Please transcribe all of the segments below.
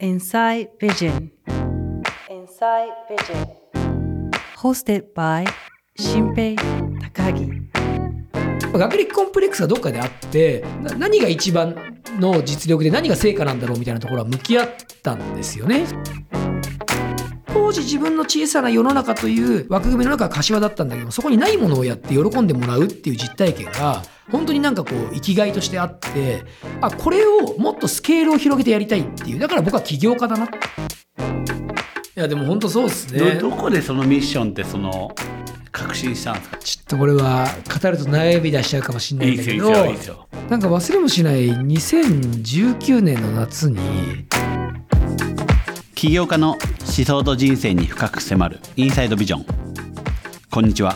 Inside Vision. Inside Vision. Hosted by 新平高木学歴コンプレックスがどっかであってな何が一番の実力で何が成果なんだろうみたいなところは向き合ったんですよね。当時自分の小さな世の中という枠組みの中は柏だったんだけどそこにないものをやって喜んでもらうっていう実体験が本当になんかこう生きがいとしてあってあこれをもっとスケールを広げてやりたいっていうだから僕は起業家だな。いやでも本当そうですね。どどこでそのミッションってその確信したんですか？ちょっとこれは語ると悩み出しちゃうかもしれないなんか忘れもしない2019年の夏に起業家の思想と人生に深く迫るインサイドビジョン。こんにちは。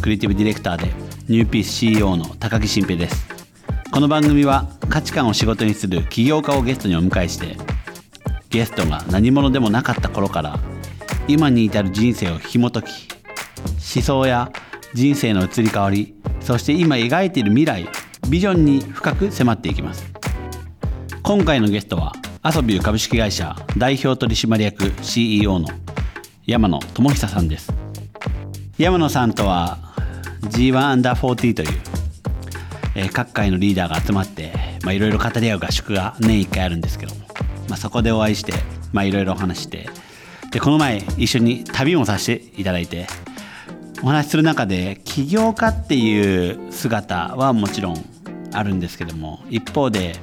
クリエイティブディレクターでニューピース CEO の高木新平です。この番組は価値観を仕事にする起業家をゲストにお迎えしてゲストが何者でもなかった頃から今に至る人生を紐解き思想や人生の移り変わりそして今描いている未来ビジョンに深く迫っていきます。今回のゲストはアソビュー株式会社代表取締役 CEO の山野智久さんです。山野さんとは G1 アンダー40という、えー各界のリーダーが集まっていろいろ語り合う合宿が年1回あるんですけども、まあ、そこでお会いしていろいろお話ししてでこの前一緒に旅もさせていただいてお話しする中で起業家っていう姿はもちろんあるんですけども一方で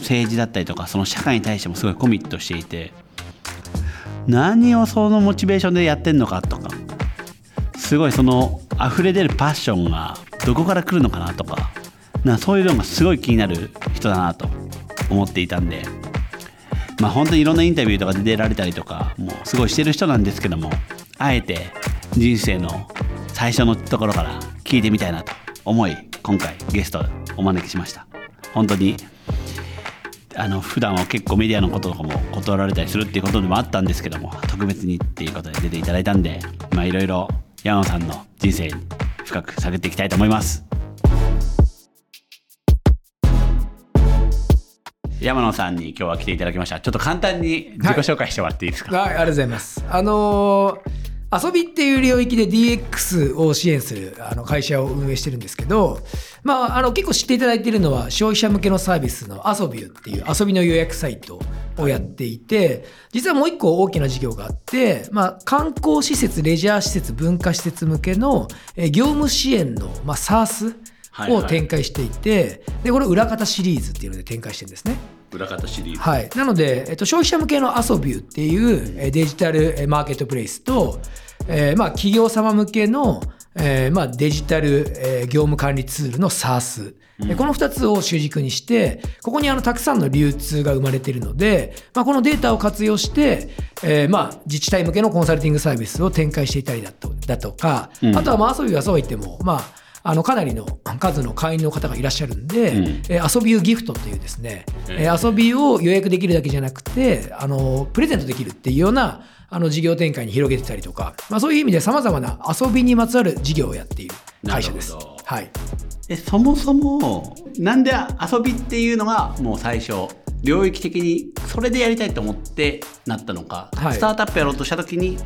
政治だったりとかその社会に対してもすごいコミットしていて何をそのモチベーションでやってんのかとかすごいその溢れ出るパッションがどこから来るのかなとかなかそういうのがすごい気になる人だなと思っていたんでまあ本当にいろんなインタビューとかで出られたりとかもうすごいしてる人なんですけどもあえて人生の最初のところから聞いてみたいなと思い今回ゲストお招きしました。本当にあの普段は結構メディアのこととかも断られたりするっていうことでもあったんですけども特別にっていうことで出ていただいたんでまあいろいろ山野さんの人生に深く探っていきたいと思います。山野さんに今日は来ていただきました。ちょっと簡単に自己紹介してもらっていいですか、はい、ありがとうございます。あのー遊びっていう領域で DX を支援するあの会社を運営してるんですけど、まあ、あの結構知っていただいているのは消費者向けのサービスの遊びゅっていう遊びの予約サイトをやっていて、実はもう一個大きな事業があって、まあ、観光施設、レジャー施設、文化施設向けのえー業務支援の、まあ、SARS を展開していて、でこれ裏方シリーズっていうので展開してるんですね。裏方シリーズ。はい、なので、えっと、消費者向けのアソビューっていうえーデジタルえーマーケットプレイスと、えーまあ、企業様向けの、えーまあ、デジタル、えー業務管理ツールの SARS、でこの2つを主軸にしてここにあのたくさんの流通が生まれているので、まあ、このデータを活用して、えーまあ、自治体向けのコンサルティングサービスを展開していたりだとだとか、うん。あとはまあアソビューはそうは言っても、まああのかなりの数の会員の方がいらっしゃるんで、うん。えー遊びゅうギフトというですね、ええ。ー遊びを予約できるだけじゃなくてあのプレゼントできるっていうようなあの事業展開に広げてたりとか、まあ、そういう意味でさまざまな遊びにまつわる事業をやっている会社です。はい、えそもそもなんで遊びっていうのがもう最初領域的にそれでやりたいと思ってなったのか、はい。スタートアップやろうとした時に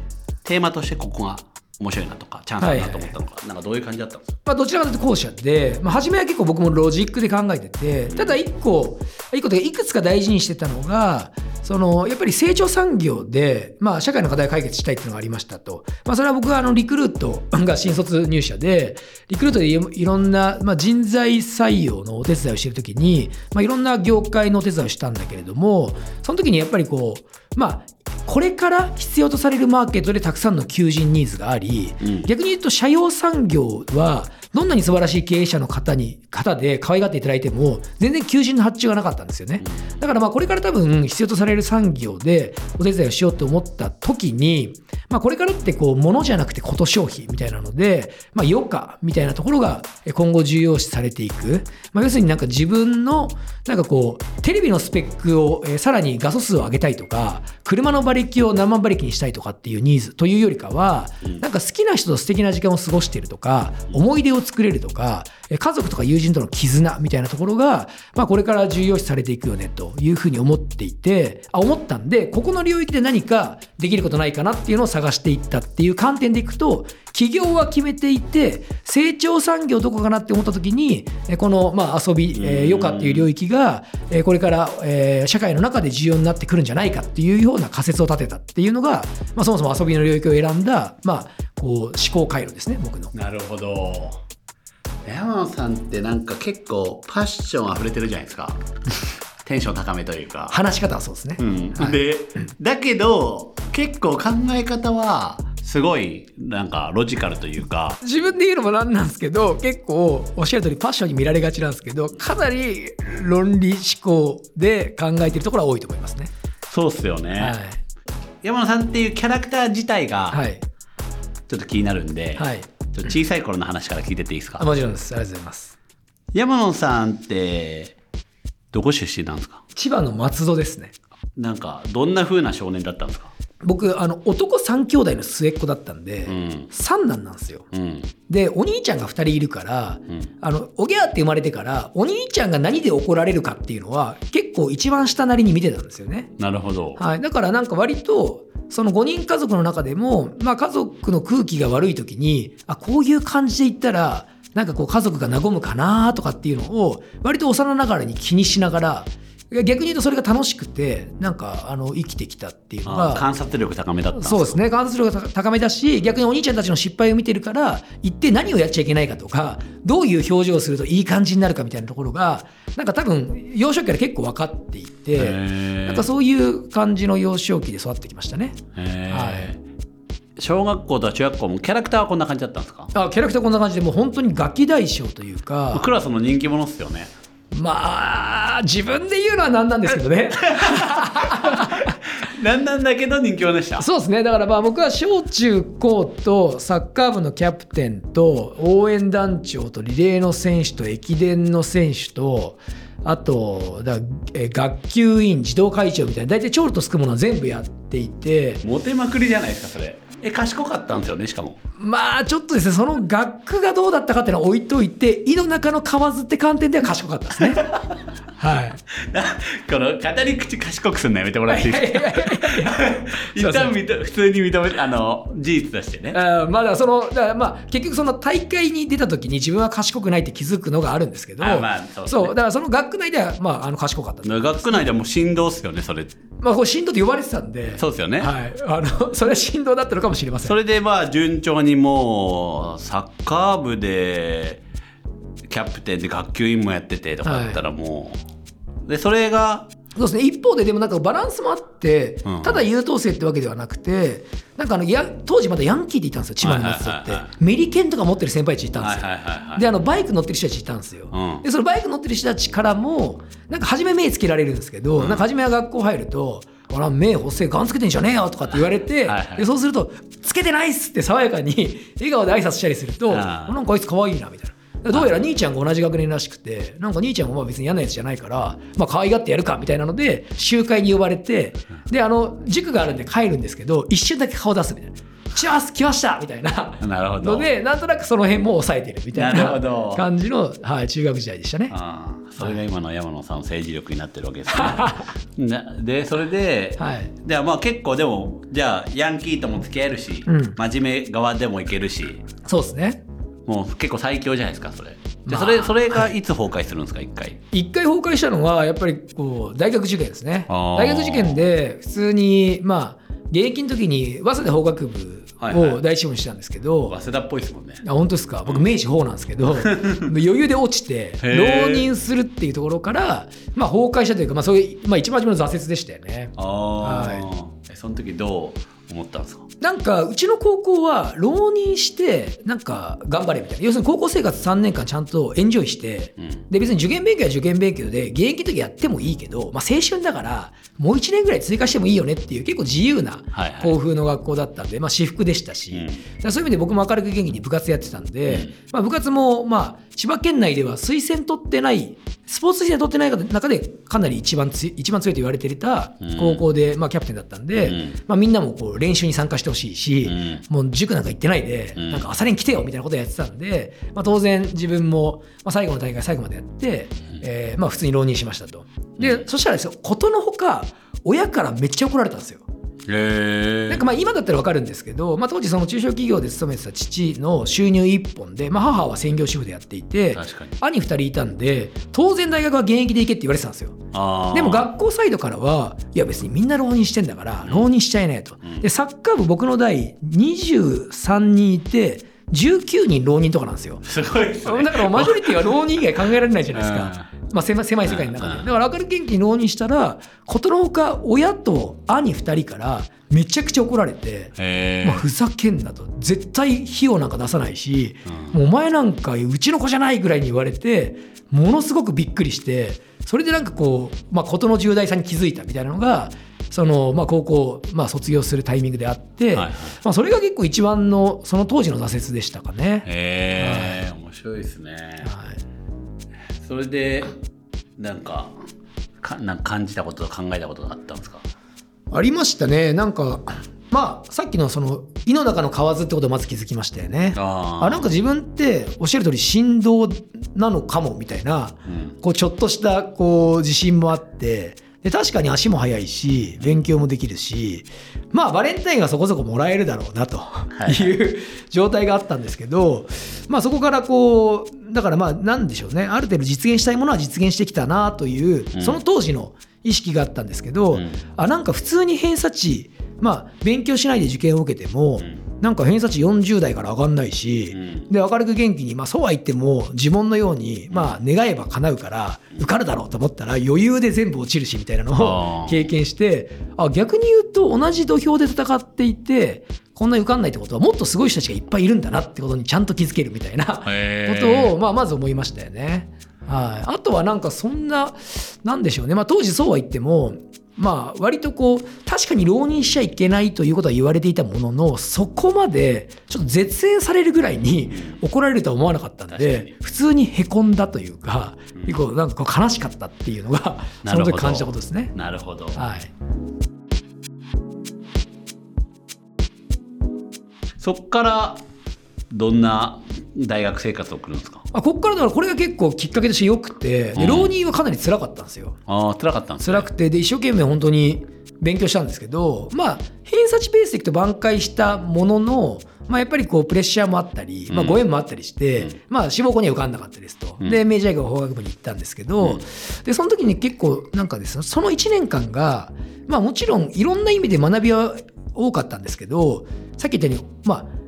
テーマとしてここが面白いなとかチャンスだなと思ったのか、なんかどういう感じだったんですかまあ、どちらかというと後者で、まあ、初めは結構僕もロジックで考えててただ一個一個というかいくつか大事にしてたのがそのやっぱり成長産業で、まあ、社会の課題を解決したいっていうのがありましたと、まあ、それは僕はあのリクルートが新卒入社でリクルートでいろいろんな、まあ、人材採用のお手伝いをしてる時に、まあ、いろんな業界のお手伝いをしたんだけれどもその時にやっぱりこうまあこれから必要とされるマーケットでたくさんの求人ニーズがあり、うん。逆に言うと社用産業はどんなに素晴らしい経営者の方に方で可愛がっていただいても全然求人の発注がなかったんですよね。だからまあこれから多分必要とされる産業でお手伝いをしようと思った時に、まあ、これからってこう物じゃなくてこと消費みたいなので、まあ、余暇みたいなところがえ今後重要視されていく、まあ、要するになんか自分のなんかこうテレビのスペックをえーさらに画素数を上げたいとか車の馬馬力を何万馬力にしたいとかっていうニーズというよりかは、なんか好きな人と素敵な時間を過ごしているとか、思い出を作れるとか、え家族とか友人との絆みたいなところが、まあ、これから重要視されていくよねというふうに思っていて、あ思ったんで、ここの領域で何かできることないかなっていうのを探していったっていう観点でいくと、企業は決めていて、成長産業どこかなって思った時に、えこの、まあ、遊び、えー余暇っていう領域が、えーこれから、えー社会の中で重要になってくるんじゃないかっていうような仮説を立てたっていうのが、まあ、そもそも遊びの領域を選んだ、まあ、こう思考回路ですね、僕の。なるほど山野さんってなんか結構パッション溢れてるじゃないですか。テンション高めというか、話し方はそうですね。うん。はい。でだけど結構考え方はすごいなんかロジカルというか。自分で言うのもなんなんですけど結構おっしゃる通りパッションに見られがちなんですけどかなり論理思考で考えてるところは多いと思いますね。そうっすよね、はい、山野さんっていうキャラクター自体がはい。ちょっと気になるんで、はい、小さい頃の話から聞いてっていいですか？あもちろんです。ありがとうございます。山野さんってどこ出身なんですか？千葉の松戸ですね。なんかどんな風な少年だったんですか？僕あの男3兄弟の末っ子だったんで、うん。三男なんですよ。うん。でお兄ちゃんが2人いるから、ん。あのおぎゃーって生まれてからお兄ちゃんが何で怒られるかっていうのは結構一番下なりに見てたんですよね。なるほど、はい、だからなんか割とその5人家族の中でも、まあ、家族の空気が悪い時にあこういう感じで言ったらなんかこう家族が和むかなとかっていうのを割と幼ながらに気にしながら逆に言うとそれが楽しくてなんかあの生きてきたっていうのがあ観察力高めだったそうですね。観察力が高めだし逆にお兄ちゃんたちの失敗を見てるから一体何をやっちゃいけないかとかどういう表情をするといい感じになるかみたいなところがなんか多分幼少期から結構分かっていてへー。なんかそういう感じの幼少期で育ってきましたね。はい。小学校とか中学校もキャラクターはこんな感じだったんですか？あキャラクターこんな感じでもう本当にガキ大将というか。クラスの人気者っすよね。まあ自分で言うのはなんなんですけどね。なんなんだけど人気者でした？そうですね。だからまあ僕は小中高とサッカー部のキャプテンと応援団長とリレーの選手と駅伝の選手とあとだえ学級委員児童会長みたいな大体チョールとつくものは全部やっていて。モテまくりじゃないですかそれ。え賢かったんですよねしかも。まあちょっとですねその学区がどうだったかっていうのは置いといて井の中の蛙って観点では賢かったですね。はい。この語り口賢くするのやめてもらっていいですか？一旦認普通に認めあの事実としてね。あーまだそのだまあ結局その大会に出た時に自分は賢くないって気づくのがあるんですけど。あまあそうですね。だからその学区内ではまああの賢かったです。学区内でも振動っすよねそれ。まあこれ振動って呼ばれてたんで。そうですよね、はい、あのそれは振動だったのかもしれません。それでまあ順調にもうサッカー部でキャプテンで学級委員もやっててとかだったらもう、でそれがそうですね。一方ででもなんかバランスもあって、うん。ただ優等生ってわけではなくてなんかあのや当時まだヤンキーっていたんですよ。千葉の松戸って、はいはいはいはメリケンとか持ってる先輩たちいたんですよ、はいはいはいはい。であのバイク乗ってる人たちいたんですよ、うん。でそのバイク乗ってる人たちからもなんか初め目つけられるんですけど、なんか初めは学校入ると「ほら目細いガンつけてんじゃねえよ」とかって言われてはいはいでそうすると「つけてないっす」って爽やかに 笑顔で挨拶したりすると「あーなんかあいつ可愛いな」みたいな。どうやら兄ちゃんが同じ学年らしくてなんか兄ちゃんもまあ別に嫌なやつじゃないからまあ可愛がってやるかみたいなので集会に呼ばれてであの塾があるんで帰るんですけど一瞬だけ顔出すみたいな「来ます来ました」みたいな。なるほど。のでなんとなくその辺も抑えてるみたいな感じの、はい、中学時代でしたね。ああそれが今の山野さんの政治力になってるわけですね。なでそれで、はい。ではまあ結構でもじゃあヤンキーとも付き合えるし、うん。真面目側でもいけるし。そうですね。もう結構最強じゃないですかそれ。でまあそれそれがいつ崩壊するんですか一回。一回崩壊したのはやっぱりこう大学受験ですね。大学受験で普通にまあ現役の時に早稲田法学部はいはい。を第一志望にしたんですけど、早稲田っぽいですもんね。あ本当ですか？僕明治法なんですけど 余裕で落ちて浪人するっていうところから、まあ、崩壊したというか、まあ、そういう、まあ、一番初めの挫折でしたよね。ああ、はえその時どう？思ったんですか？なんかうちの高校は浪人してなんか頑張れみたいな。要するに高校生活3年間ちゃんとエンジョイして、うん。で別に受験勉強は受験勉強で現役の時やってもいいけど、まあ、青春だからもう1年ぐらい追加してもいいよねっていう結構自由なはいはい。校風の学校だったんで、まあ、私服でしたし、うん。そういう意味で僕も明るく元気に部活やってたんで、うん。まあ、部活もまあ千葉県内では推薦取ってないスポーツ推薦取ってない中でかなり一番つ一番強いと言われていた高校で、まあ、キャプテンだったんで、うん。まあ、みんなもこう練習に参加してほしいし、うんもう塾なんか行ってないで、んなんか朝練来てよみたいなことをやってたんで、まあ、当然自分も、まあ、最後の大会最後までやって、えーまあ、普通に浪人しましたと。で、そしたらですよことのほか親からめっちゃ怒られたんですよ。なんかまあ今だったらわかるんですけど、まあ、当時その中小企業で勤めてた父の収入一本で、まあ、母は専業主婦でやっていて兄2人いたんで当然大学は現役で行けって言われてたんですよ。でも学校サイドからはいや別にみんな浪人してんだから浪人しちゃいないと。でサッカー部僕の代23人いて19人浪人とかなんですよ。すごいねだからマジョリティは浪人以外考えられないじゃないですか。まあ狭い世界の中で。うんだから明るく元気に浪人したら、ことのほか親と兄2人からめちゃくちゃ怒られて、へまあ、ふざけんなと。絶対費用なんか出さないし、もうお前なんかうちの子じゃないぐらいに言われて、ものすごくびっくりして、それでなんかこう、まあ、ことの重大さに気づいたみたいなのが、そのまあ高校、まあ、卒業するタイミングであって、はいはい。まあ、それが結構一番のその当時の挫折でしたかね。へえ面白いですね。はいそれでなんかかなんか感じたこと考えたことがあったんですか？ありましたね。なんかまあさっきのその「井の中の蛙」ってことをまず気づきましたよね。あー。あなんか自分っておっしゃる通り振動なのかもみたいな、うん。こうちょっとしたこう自信もあってで確かに足も速いし勉強もできるしまあバレンタインがそこそこもらえるだろうなとい。いう状態があったんですけど、まあそこからこうだからまあなんでしょうね。ある程度実現したいものは実現してきたなという、うん。その当時の意識があったんですけど、うん。あなんか普通に偏差値まあ勉強しないで受験を受けても、ん。なんか偏差値40代から上がんないし、うん。で明るく元気に、まあ、そうは言っても自問のように、まあ、願えば叶うから受かるだろうと思ったら余裕で全部落ちるしみたいなのを経験してあ逆に言うと同じ土俵で戦っていてこんなに受かんないってことはもっとすごい人たちがいっぱいいるんだなってことにちゃんと気づけるみたいなことを、まあ、まず思いましたよね。はい、あとはなんかそんななんでしょうね、まあ、当時そうは言ってもまあ割とこう確かに浪人しちゃいけないということは言われていたもののそこまでちょっと絶縁されるぐらいに怒られるとは思わなかったんで普通にへこんだというか結構なんかこう悲しかったっていうのがその時感じたことですね。なるほど。はい。そっからどんな大学生活を送るんですか？まあ、ここからだからこれが結構きっかけとしてよくてでうん。浪人はかなり辛かったんですよ。ああ辛かったんです辛くてで一生懸命本当に勉強したんですけどまあ偏差値ベースでいくと挽回したものの、まあ、やっぱりこうプレッシャーもあったり、まあ、うんご縁もあったりして、うん。まあ、志望校には受かんなかったですと、うん。で明治大学法学部に行ったんですけど、うん。でその時に結構なんかですねその1年間が、まあ、もちろんいろんな意味で学びは多かったんですけどさっき言ったようにまあ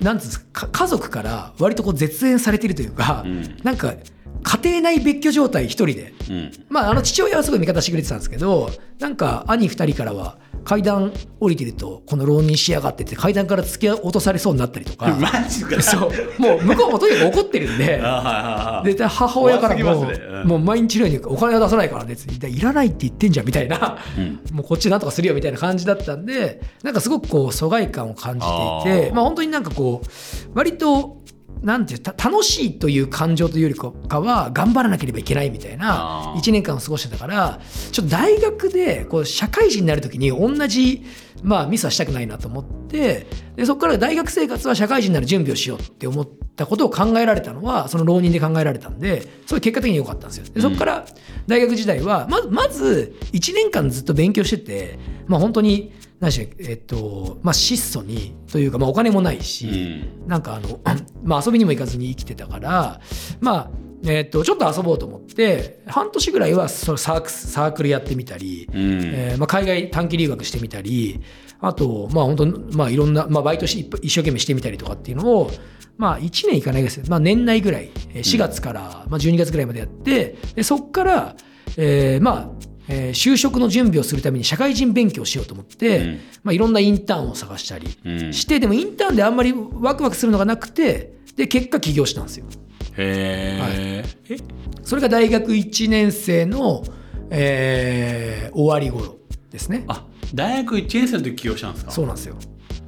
なんつうか家族から割とこう絶縁されてるというか、うん。なんか家庭内別居状態一人で。うん。まあ、あの父親はすごい味方してくれてたんですけどなんか兄2人からは階段降りてるとこの浪人しやがってって階段から突き落とされそうになったりとか。マジか。そう。もう向こうもとにかく怒ってるんで。あはいはいはいで母親からも怖すぎますね。うん。もう毎日のようにお金は出さないからね。っていらないって言ってんじゃんみたいな。うん。もうこっちなんとかするよみたいな感じだったんでなんかすごくこう疎外感を感じていてまあ本当になんかこう割となんていうた楽しいという感情というよりかは頑張らなければいけないみたいなあー1年間を過ごしてたからちょっと大学でこう社会人になる時に同じ、まあ、ミスはしたくないなと思ってでそこから大学生活は社会人になる準備をしようって思ったことを考えられたのはその浪人で考えられたんですごい結果的に良かったんですよ。でそこから大学時代はまずまず1年間ずっと勉強してて、まあ、本当に何でしえっとまあ、質素にというか、まあ、お金もないし、なんかあの、まあ、遊びにも行かずに生きてたからまあえっとちょっと遊ぼうと思って半年ぐらいはそのサークスサークルやってみたり、うん。えーまあ、海外短期留学してみたりあとまあ本当まあいろんな、まあ、バイトし一生懸命してみたりとかっていうのをまあ1年いかないですまあ、年内ぐらいえー4月から、まあ、12月ぐらいまでやってでそこから、えーまあえー就職の準備をするために社会人勉強をしようと思って、うん。まあ、いろんなインターンを探したりうん。して、でもインターンであんまりワクワクするのがなくてで結果起業したんですよ。へえ、えそれが大学1年生の、えー終わり頃ですね。あ大学1年生の時起業したんですか？そうなんですよ。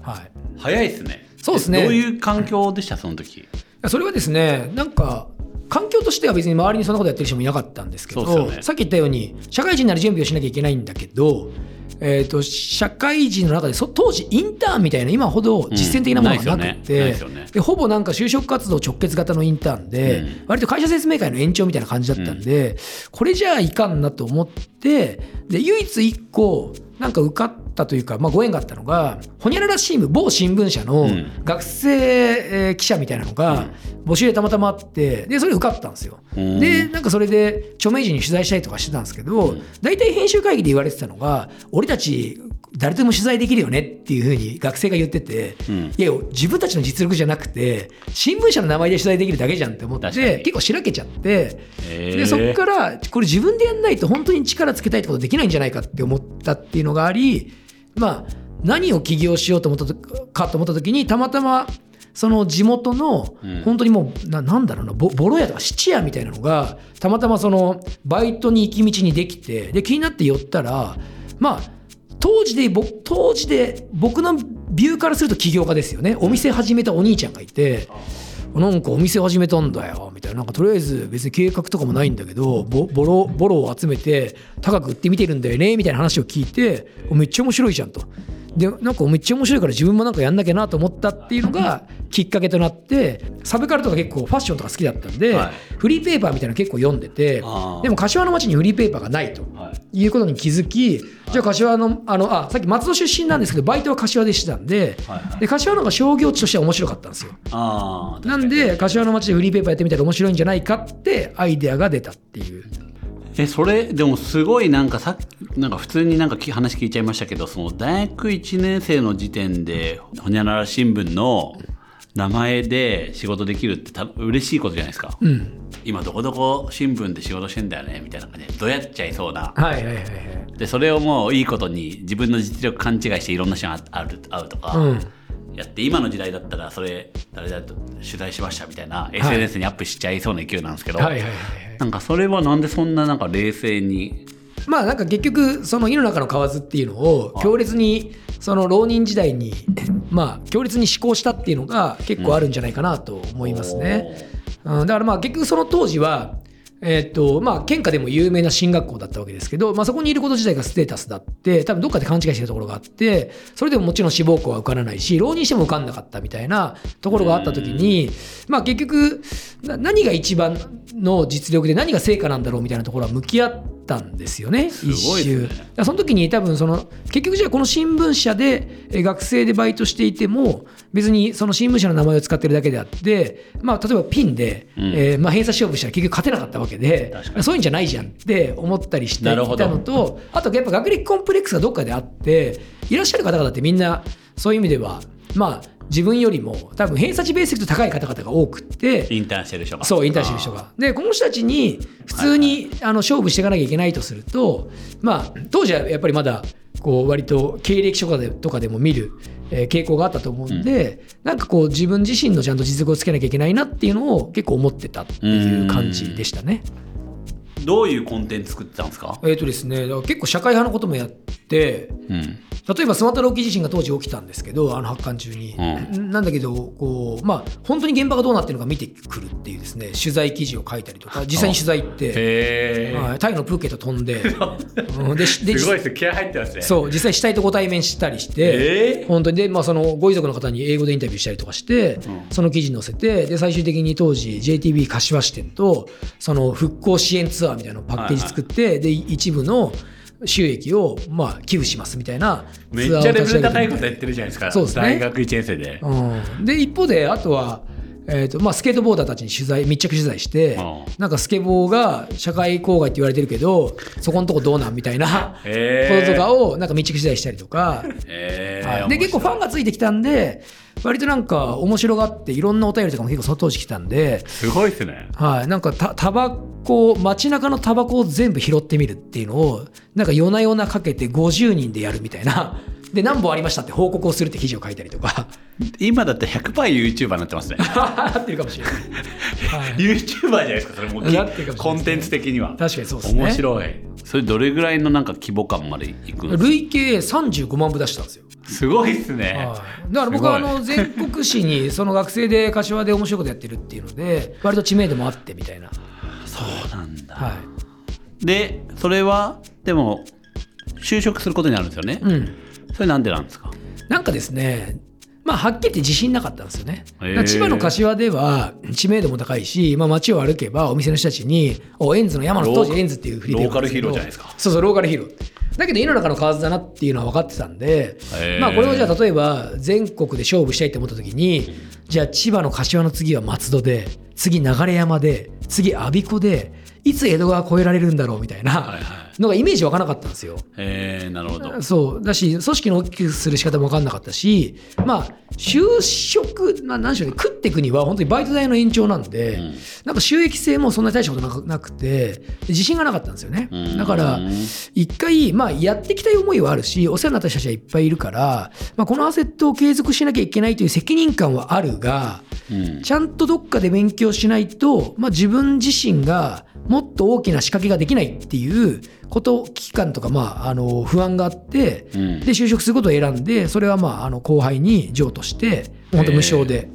はい。早いですね。そうですね。どういう環境でした？その時。それはですね、なんか環境としては別に周りにそんなことやってる人もいなかったんですけどね。さっき言ったように社会人になる準備をしなきゃいけないんだけど、えー、と社会人の中でそ当時インターンみたいな今ほど実践的なものがなくて、ですよね。ないですよね。でほぼなんか就職活動直結型のインターンで、うん。割と会社説明会の延長みたいな感じだったんで、これじゃあいかんなと思ってで唯一一個なんか受かったというか、まあ、ご縁があったのがほにゃらら新聞某新聞社のうん。学生えー記者みたいなのが募集でたまたまあってでそれ受かったんですよ。うん。でなんかそれで著名人に取材したりとかしてたんですけど、大体編集会議で言われてたのが俺たち誰でも取材できるよねっていうふうに学生が言ってて、うん。いや自分たちの実力じゃなくて新聞社の名前で取材できるだけじゃんって思って結構しらけちゃって、へー。でそこからこれ自分でやんないと本当に力つけたいってことできないんじゃないかって思ったっていうのがありまあ何を起業しようと思ったとかと思った時にたまたまその地元のうん。本当にもうななんだろうなボボロ屋とか質屋みたいなのがたまたまそのバイトに行き道にできてで気になって寄ったらまあ当時で当時で僕のビューからすると起業家ですよねお店始めたお兄ちゃんがいて。なんかお店始めたんだよみたいな。なんかとりあえず別に計画とかもないんだけどボボロボロを集めて高く売ってみてるんだよねみたいな話を聞いておめっちゃ面白いじゃんと。でなんかめっちゃ面白いから自分もなんかやんなきゃなと思ったっていうのがきっかけとなってサブカルとか結構ファッションとか好きだったんで、はい。フリーペーパーみたいなの結構読んでてでも柏の町にフリーペーパーがないと。はい。いうことに気づき、じゃあ柏の、あの、あ、さっき松戸出身なんですけど、バイトは柏でしてたんで、はいはい。で、柏の方が商業地としては面白かったんですよ。なんで、柏の町でフリーペーパーやってみたら面白いんじゃないかってアイデアが出たっていう。えそれでもすごいなんかさなんか普通になんかき話聞いちゃいましたけどその大学1年生の時点でほにゃらら新聞の名前で仕事できるってた嬉しいことじゃないですか、うん。今どこどこ新聞で仕事してんだよねみたいな感じでどうやっちゃいそうなはいはいはいはい。でそれをもういいことに自分の実力勘違いしていろんな人に会う会うとか、うんやって今の時代だったらそれ誰々と取材しましたみたいな SNS にアップしちゃいそうな勢いなんですけど、はいはいはいはい。なんかそれはなんでそんななんか冷静に。まあなんか結局その井の中の蛙っていうのを強烈にその浪人時代にまあ強烈に思考したっていうのが結構あるんじゃないかなと思いますね。うん、だからまあ結局その当時はえっとまあ県下でも有名な進学校だったわけですけど、まあ、そこにいること自体がステータスだって多分どっかで勘違いしてるところがあってそれでももちろん志望校は受からないし浪人しても受かんなかったみたいなところがあった時にまあ結局何が一番の実力で何が成果なんだろうみたいなところは向き合ったんですよねすごいね。だからその時に多分その結局じゃあこの新聞社でえー学生でバイトしていても別にその新聞社の名前を使ってるだけであって、まあ、例えばピンで、うん。えーまあ、偏差勝負したら結局勝てなかったわけでそういうんじゃないじゃんって思ったりしていたのとあとやっぱ学歴コンプレックスがどっかであっていらっしゃる方々ってみんなそういう意味ではまあ自分よりも多分偏差値ベースと高い方々が多くってインターンしてる人がそう、インターンしてる人が。で、この人たちに普通に、あの勝負していかなきゃいけないとすると、まあ、当時はやっぱりまだ、こう、割と経歴書とかでとかでも見る、えー傾向があったと思うんで、なんかこう、自分自身のちゃんと実力をつけなきゃいけないなっていうのを結構思ってたっていう感じでしたね。どういうコンテンツ作ってたんですか？えっ、とですね、結構社会派のこともやって、うん。例えばスマトラ沖地震が当時起きたんですけどあの発刊中に、うなんだけどこうまあ本当に現場がどうなってるのか見てくるっていうですね取材記事を書いたりとか実際に取材行って、へはい、タイのプーケット飛んで。うんでしでです。気合入ってますね。そう実際死体とご対面したりして、えー？本当にで、まあ、そのご遺族の方に英語でインタビューしたりとかして、うん。その記事に載せてで最終的に当時 JTB 柏支店とその復興支援ツアーみたいなパッケージ作って、で一部の収益をまあ寄付しますみたいなめっちゃレベル高いことやってるじゃないですか。そうですね。大学1年生で。うん、で一方であとは、えーとまあ、スケートボーダーたちに取材密着取材して、うんなんかスケボーが社会公害って言われてるけどそこのとこどうなんみたいなこととかをなんか密着取材したりとか、へはい。で結構ファンがついてきたんで割となんか面白がっていろんなお便りとかも結構その当時来たんで、すごいですね。はい、なんかたタバコ街中のタバコを全部拾ってみるっていうのをなんか夜な夜なかけて50人でやるみたいなで何本ありましたって報告をするって記事を書いたりとか。今だって 100%YouTuber になってますね。なってるかもしれない。はい。YouTuber じゃないですかそれもうってるかもしれねコンテンツ的には。確かにそうですね。面白い。それどれぐらいのなんか規模感までいくんですか？累計35万部出したんですよ。すごいっすね。はい、だから僕はあの全国紙にその学生で柏で面白いことやってるっていうので割と知名度もあってみたいな、そうなんだ。はい。で、それは、でも、就職することになるんですよね。うん、それなんでなんですか？なんかですねまあはっきり言って自信なかったんですよね。千葉の柏では知名度も高いし、まあ、街を歩けばお店の人たちに「おエンズの山野ロー当時エンズ」っていうフリーでローカルヒーローじゃないですか。そうそうローカルヒーロー。だけど井の中の蛙だなっていうのは分かってたんでまあこれをじゃあ例えば全国で勝負したいと思った時にじゃあ千葉の柏の次は松戸で次流山で次我孫子でいつ江戸川越えられるんだろうみたいなはいはのがイメージ湧かなかったんですよ。えー、なるほど。そうだし組織の大きくする仕方も分かんなかったしまあ就職な何でしょうね食っていくには本当にバイト代の延長なんで、んなんか収益性もそんなに大したことなくなくてで自信がなかったんですよねうんだから一回まあやっていきたい思いはあるしお世話になった人たちはいっぱいいるから、まあ、このアセットを継続しなきゃいけないという責任感はあるがうん。ちゃんとどっかで勉強しないと、まあ、自分自身がもっと大きな仕掛けができないっていうこと危機感とか、まあ、あの不安があって、うんで就職することを選んでそれはまああの後輩に譲渡して本当無償で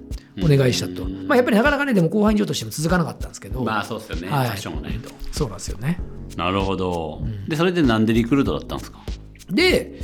お願いしたと、まあ、やっぱりなかなかねでも後輩に譲渡しても続かなかったんですけど、まあそうっすよね。はいファッションがないと。そうなんですよね。なるほど。で、それでなんでリクルートだったんですか？で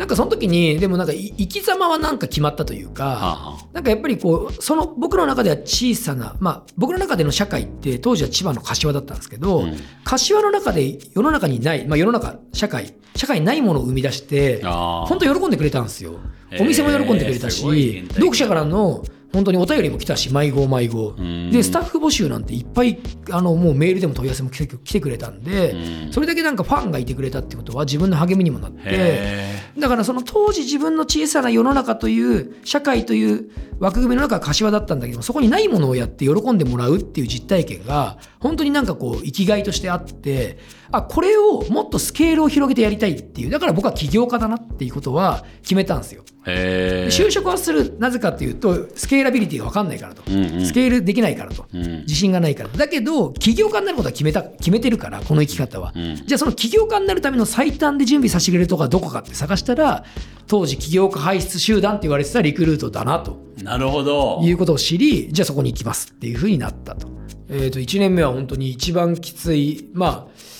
なんかその時にでもなんかい生き様はなんか決まったというか、なんかやっぱりこうその僕の中では小さな、まあ、僕の中での社会って当時は千葉の柏だったんですけど、うん。柏の中で世の中にない、まあ、世の中社会社会にないものを生み出して本当喜んでくれたんですよ。お店も喜んでくれたし読者からの本当にお便りも来たし迷子迷子。ん。でスタッフ募集なんていっぱいあのもうメールでも問い合わせも来て来てくれたんでうん。それだけなんかファンがいてくれたってことは自分の励みにもなってへだからその当時自分の小さな世の中という社会という枠組みの中は柏だったんだけどそこにないものをやって喜んでもらうっていう実体験が本当になんかこう生きがいとしてあってあこれをもっとスケールを広げてやりたいっていうだから僕は起業家だなっていうことは決めたんですよ。就職はするなぜかっていうとスケーラビリティが分かんないからと、うんうん。スケールできないからと、うん。自信がないからだけど起業家になることは決めた決めてるからこの生き方は、ん。じゃあその起業家になるための最短で準備させてくれるとこはどこかって探したら当時起業家輩出集団って言われてたリクルートだなと。なるほど。いうことを知りじゃあそこに行きますっていうふうになったと,、えー、と1年目は本当に一番きつい。まあき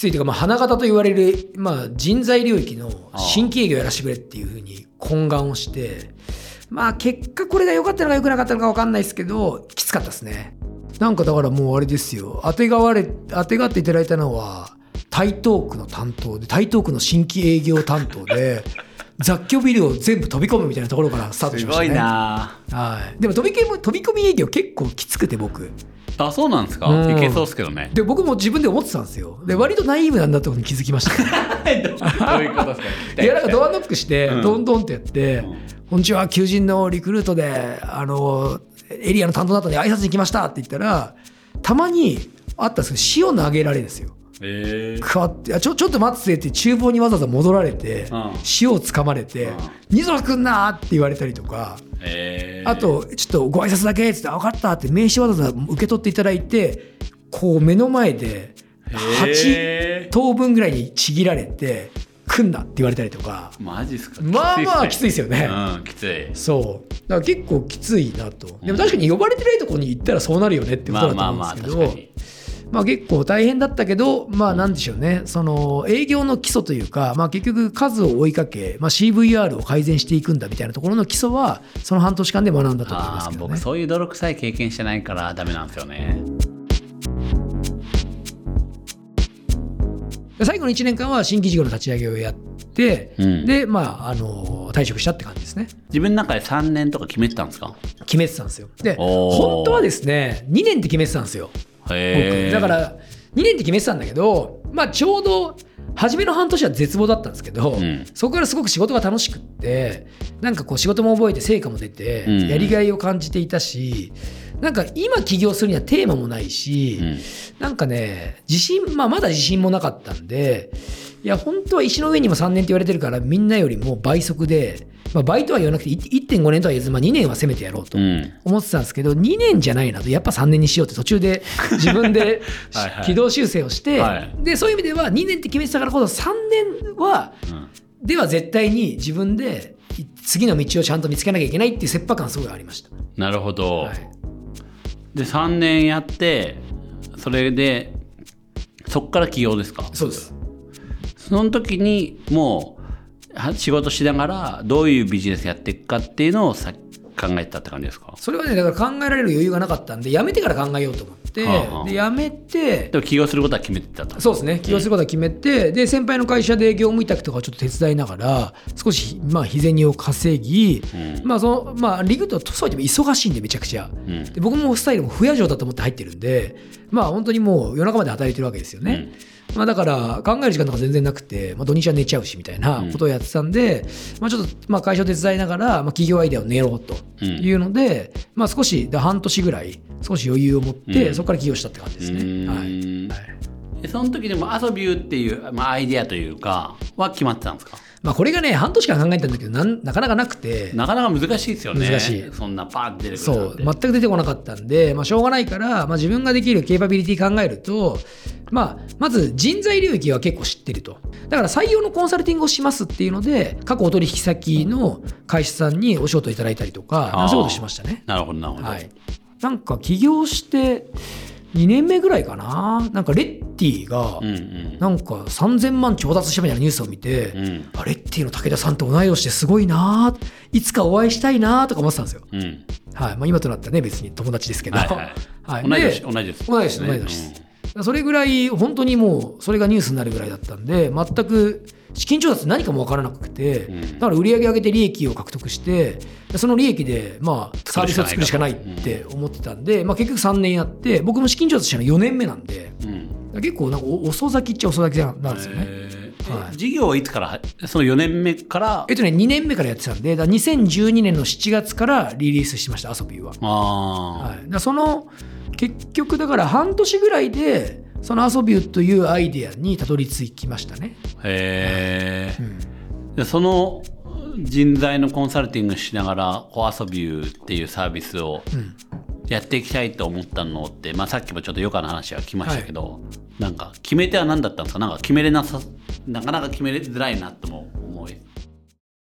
ついというか、まあ、花形と言われる、まあ、人材領域の新規営業やらせてくれっていうふうに懇願をしてまあ結果これが良かったのか良くなかったのか分かんないですけどきつかったですね。なんかだからもうあれですよ。当てがわれ当てがっていただいたのは台東区の担当で台東区の新規営業担当で雑居ビルを全部飛び込むみたいなところからスタートしましたね。すごいな。はい、でも飛び込み飛び込み営業結構きつくて僕。あ、そうなんですか？うん。いけそうっすけどね。で僕も自分で思ってたんですよ。で割とナイーブなんだってことに気づきました。どういうことですか？いやなんかドアノックしてうん。ドンドンってやってん「こんにちは求人のリクルートであのエリアの担当だったんで挨拶に来ました」って言ったらたまにあったんですけど塩投げられるんですよええ。くわってあちょちょっと待ってって厨房にわざわざ戻られて、うん塩をつかまれてうん「二空くんな!」って言われたりとかええ。あ、と、ちょっとご挨拶だけっつって、あ分かったって名刺わざわざ受け取っていただいて、こう目の前でへー8等分ぐらいにちぎられて、来んなって言われたりとか、マジっすか？まあまあきついですよね。うん、きつい。そう。だから結構きついなと。でも確かに呼ばれてないところに行ったらそうなるよねってことだとまあまあまあ、思うんですけど、確かに。まあ結構大変だったけど、まあなんでしょうね、その営業の基礎というか、まあ結局数を追いかけ、まあ CVR を改善していくんだみたいなところの基礎は、その半年間で学んだと思いまああ、すけどね僕。そういう泥臭い経験してないからダメなんですよね。最後の1年間は新規事業の立ち上げをやって、うんで、まあ、あの退職したって感じですね。自分の中で3年とか決めてたんですか？決めてたんですよ。で、本当はですね、2年って決めてたんですよ。僕。だから、2年って決めてたんだけど、まあ、ちょうど、初めの半年は絶望だったんですけど、ん。そこからすごく仕事が楽しくってなんかこう仕事も覚えて成果も出て、うん。やりがいを感じていたしなんか今起業するにはテーマもないし、うん。なんかね自信、まあ、まだ自信もなかったんでいや本当は石の上にも3年って言われてるからみんなよりも倍速でまあ、バイトは言わなくてい1.5年とは言えず、まあ、2年はせめてやろうとうん。思ってたんですけど2年じゃないなとやっぱ3年にしようって途中で 自分ではいはい。軌道修正をしてはい。でそういう意味では2年って決めてたからこそ3年はうん。では絶対に自分でい次の道をちゃんと見つけなきゃいけないっていう切迫感すごいありました。なるほど、はい。で3年やってそれでそっから起業ですか？そうです。その時にもうは仕事しながらどういうビジネスやっていくかっていうのをさ考えてたって感じですか？それはねだから考えられる余裕がなかったんでやめてから考えようと思って、はあはあ。でやめてでも起業することは決めてたと。そうですね起業することは決めて、で先輩の会社で業務委託とかをちょっと手伝いながら少しまあ日銭を稼ぎ、うん。まあそのまあリグとそうは言っても忙しいんでめちゃくちゃ、うん。で僕もスタイルも不夜城だと思って入ってるんでまあ本当にもう夜中まで働いてるわけですよね、まあ、だから考える時間とか全然なくて、まあ、土日は寝ちゃうしみたいなことをやってたんで、まあ、ちょっとまあ会社を手伝いながら、まあ、企業アイデアを練ろうというので、まあ、少しで半年ぐらい少し余裕を持って、うん。そこから起業したって感じですね。はいはい。でその時でも「遊びゅう」っていう、まあ、アイデアというかは決まってたんですか？まあ、これがね半年間考えたんだけどなんなかなかなくて。なかなか難しいですよね。難しい。そんなパーンって出てくるそう。全く出てこなかったんで、まあ、しょうがないから、まあ、自分ができるケーパビリティ考えると、まあ、まず人材領域は結構知ってると。だから採用のコンサルティングをしますっていうので過去お取引先の会社さんにお仕事いただいたりとかそういうことしましたね。なるほどなるほど、はい。なんか起業して2年目ぐらいかな？なんかレッティがなんか3000万調達したみたいなニュースを見て、うん。あレッティの武田さんと同い年ですごいなーいつかお会いしたいなーとか思ってたんですよ。うん。はい。まあ、今となったらね別に友達ですけど、はいはい。はい。同い年で同い年です同い年同い年ですそれぐらい本当にもうそれがニュースになるぐらいだったんで全く資金調達何かも分からなくて、うん。だから売り上げ上げて利益を獲得してでその利益でまあサービスを作るしかないって思ってたんで、まあ、結局3年やって僕も資金調達したの4年目なんでうん。結構なんかお遅咲きっちゃ遅咲きなんですよね。えー。はい。事業はいつからその4年目から？えっとね、2年目からやってたんで、だから2012年の7月からリリースしました、アソーは。あはい、だその結局だから半年ぐらいでそのアソビューというアイデアにたどり着きましたね。あへえうん。でその人材のコンサルティングしながら「お遊びゅう」っていうサービスをうん。やっていきたいと思ったのって、まあ、さっきもちょっと余暇の話は来ましたけど、なんか決め手は何だったんですか？なんか決めれなさなかなか決めれづらいなとも